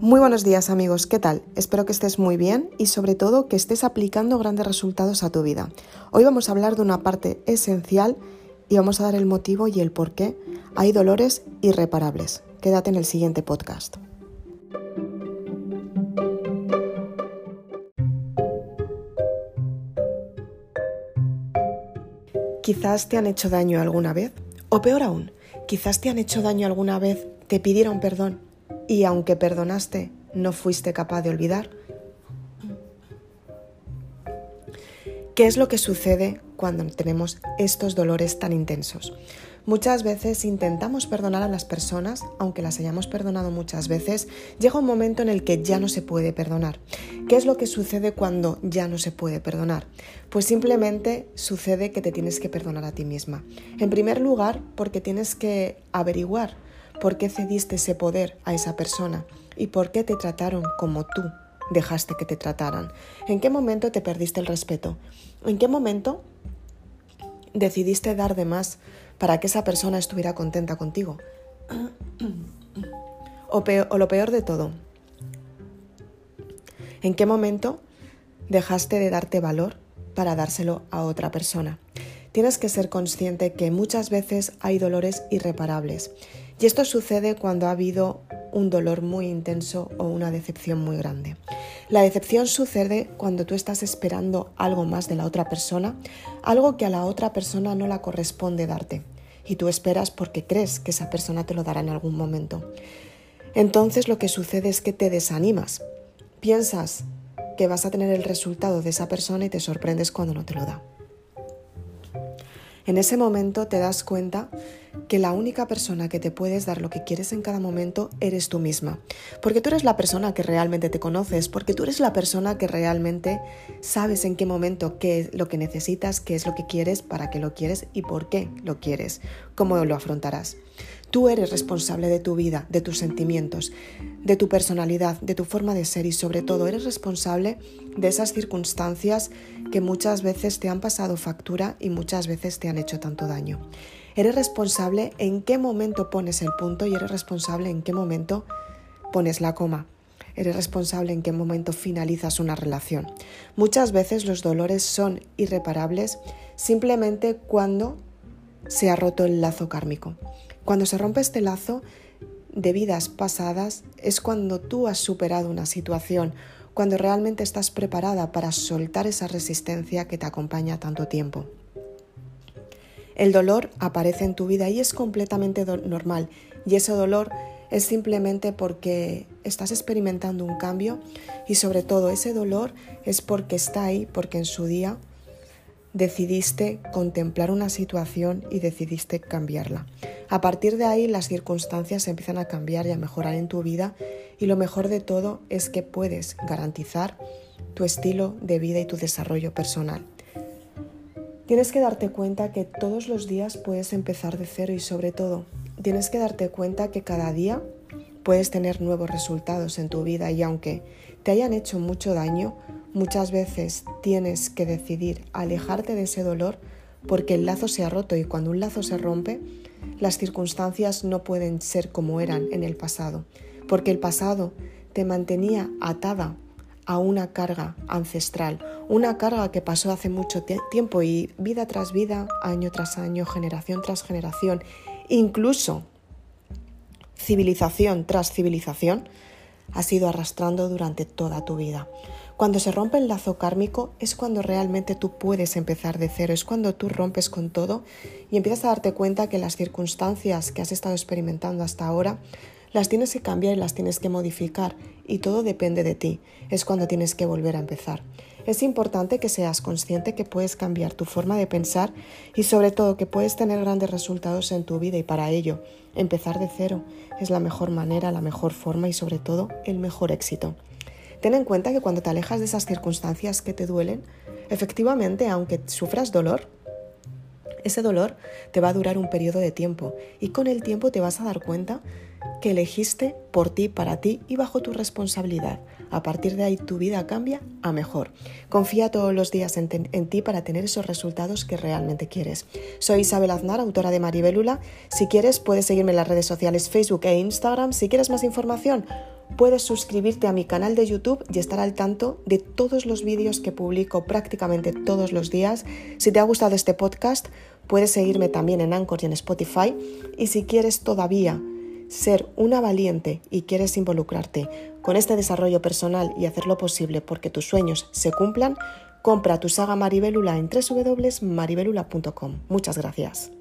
Muy buenos días amigos, ¿qué tal? Espero que estés muy bien y sobre todo que estés aplicando grandes resultados a tu vida. Hoy vamos a hablar de una parte esencial y vamos a dar el motivo y el por qué hay dolores irreparables. Quédate en el siguiente podcast. Quizás te han hecho daño alguna vez, o peor aún, quizás te han hecho daño alguna vez, te pidieron perdón y aunque perdonaste, no fuiste capaz de olvidar. ¿Qué es lo que sucede cuando tenemos estos dolores tan intensos? Muchas veces intentamos perdonar a las personas, aunque las hayamos perdonado muchas veces, llega un momento en el que ya no se puede perdonar. ¿Qué es lo que sucede cuando ya no se puede perdonar? Pues simplemente sucede que te tienes que perdonar a ti misma. En primer lugar, porque tienes que averiguar por qué cediste ese poder a esa persona y por qué te trataron como tú dejaste que te trataran. ¿En qué momento te perdiste el respeto? ¿En qué momento decidiste dar de más para que esa persona estuviera contenta contigo. O, o, lo peor de todo, ¿en qué momento dejaste de darte valor para dárselo a otra persona? Tienes que ser consciente que muchas veces hay dolores irreparables y esto sucede cuando ha habido un dolor muy intenso o una decepción muy grande. La decepción sucede cuando tú estás esperando algo más de la otra persona, algo que a la otra persona no la corresponde darte, y tú esperas porque crees que esa persona te lo dará en algún momento. Entonces lo que sucede es que te desanimas, piensas que vas a tener el resultado de esa persona y te sorprendes cuando no te lo da. En ese momento te das cuenta que la única persona que te puedes dar lo que quieres en cada momento eres tú misma. Porque tú eres la persona que realmente te conoces, porque tú eres la persona que realmente sabes en qué momento qué es lo que necesitas, qué es lo que quieres, para qué lo quieres y por qué lo quieres, cómo lo afrontarás. Tú eres responsable de tu vida, de tus sentimientos, de tu personalidad, de tu forma de ser y sobre todo eres responsable de esas circunstancias que muchas veces te han pasado factura y muchas veces te han hecho tanto daño. Eres responsable en qué momento pones el punto y eres responsable en qué momento pones la coma. Eres responsable en qué momento finalizas una relación. Muchas veces los dolores son irreparables simplemente cuando se ha roto el lazo kármico. Cuando se rompe este lazo de vidas pasadas es cuando tú has superado una situación, cuando realmente estás preparada para soltar esa resistencia que te acompaña tanto tiempo. El dolor aparece en tu vida y es completamente normal y ese dolor es simplemente porque estás experimentando un cambio y sobre todo ese dolor es porque está ahí, porque en su día decidiste contemplar una situación y decidiste cambiarla. A partir de ahí las circunstancias empiezan a cambiar y a mejorar en tu vida y lo mejor de todo es que puedes garantizar tu estilo de vida y tu desarrollo personal. Tienes que darte cuenta que todos los días puedes empezar de cero y sobre todo tienes que darte cuenta que cada día puedes tener nuevos resultados en tu vida y aunque te hayan hecho mucho daño, muchas veces tienes que decidir alejarte de ese dolor porque el lazo se ha roto y cuando un lazo se rompe, las circunstancias no pueden ser como eran en el pasado, porque el pasado te mantenía atada a una carga ancestral, una carga que pasó hace mucho tiempo y vida tras vida, año tras año, generación tras generación, incluso civilización tras civilización, ha sido arrastrando durante toda tu vida. Cuando se rompe el lazo kármico es cuando realmente tú puedes empezar de cero, es cuando tú rompes con todo y empiezas a darte cuenta que las circunstancias que has estado experimentando hasta ahora las tienes que cambiar y las tienes que modificar y todo depende de ti. Es cuando tienes que volver a empezar. Es importante que seas consciente que puedes cambiar tu forma de pensar y sobre todo que puedes tener grandes resultados en tu vida y para ello empezar de cero es la mejor manera, la mejor forma y sobre todo el mejor éxito. Ten en cuenta que cuando te alejas de esas circunstancias que te duelen, efectivamente, aunque sufras dolor, ese dolor te va a durar un periodo de tiempo y con el tiempo te vas a dar cuenta que elegiste por ti, para ti y bajo tu responsabilidad. A partir de ahí tu vida cambia a mejor. Confía todos los días en, ti para tener esos resultados que realmente quieres. Soy Isabel Aznar, autora de Maribelula. Si quieres puedes seguirme en las redes sociales Facebook e Instagram. Si quieres más información, puedes suscribirte a mi canal de YouTube y estar al tanto de todos los vídeos que publico prácticamente todos los días. Si te ha gustado este podcast, puedes seguirme también en Anchor y en Spotify. Y si quieres todavía ser una valiente y quieres involucrarte con este desarrollo personal y hacer lo posible porque tus sueños se cumplan, compra tu saga Maribelula en www.maribelula.com. Muchas gracias.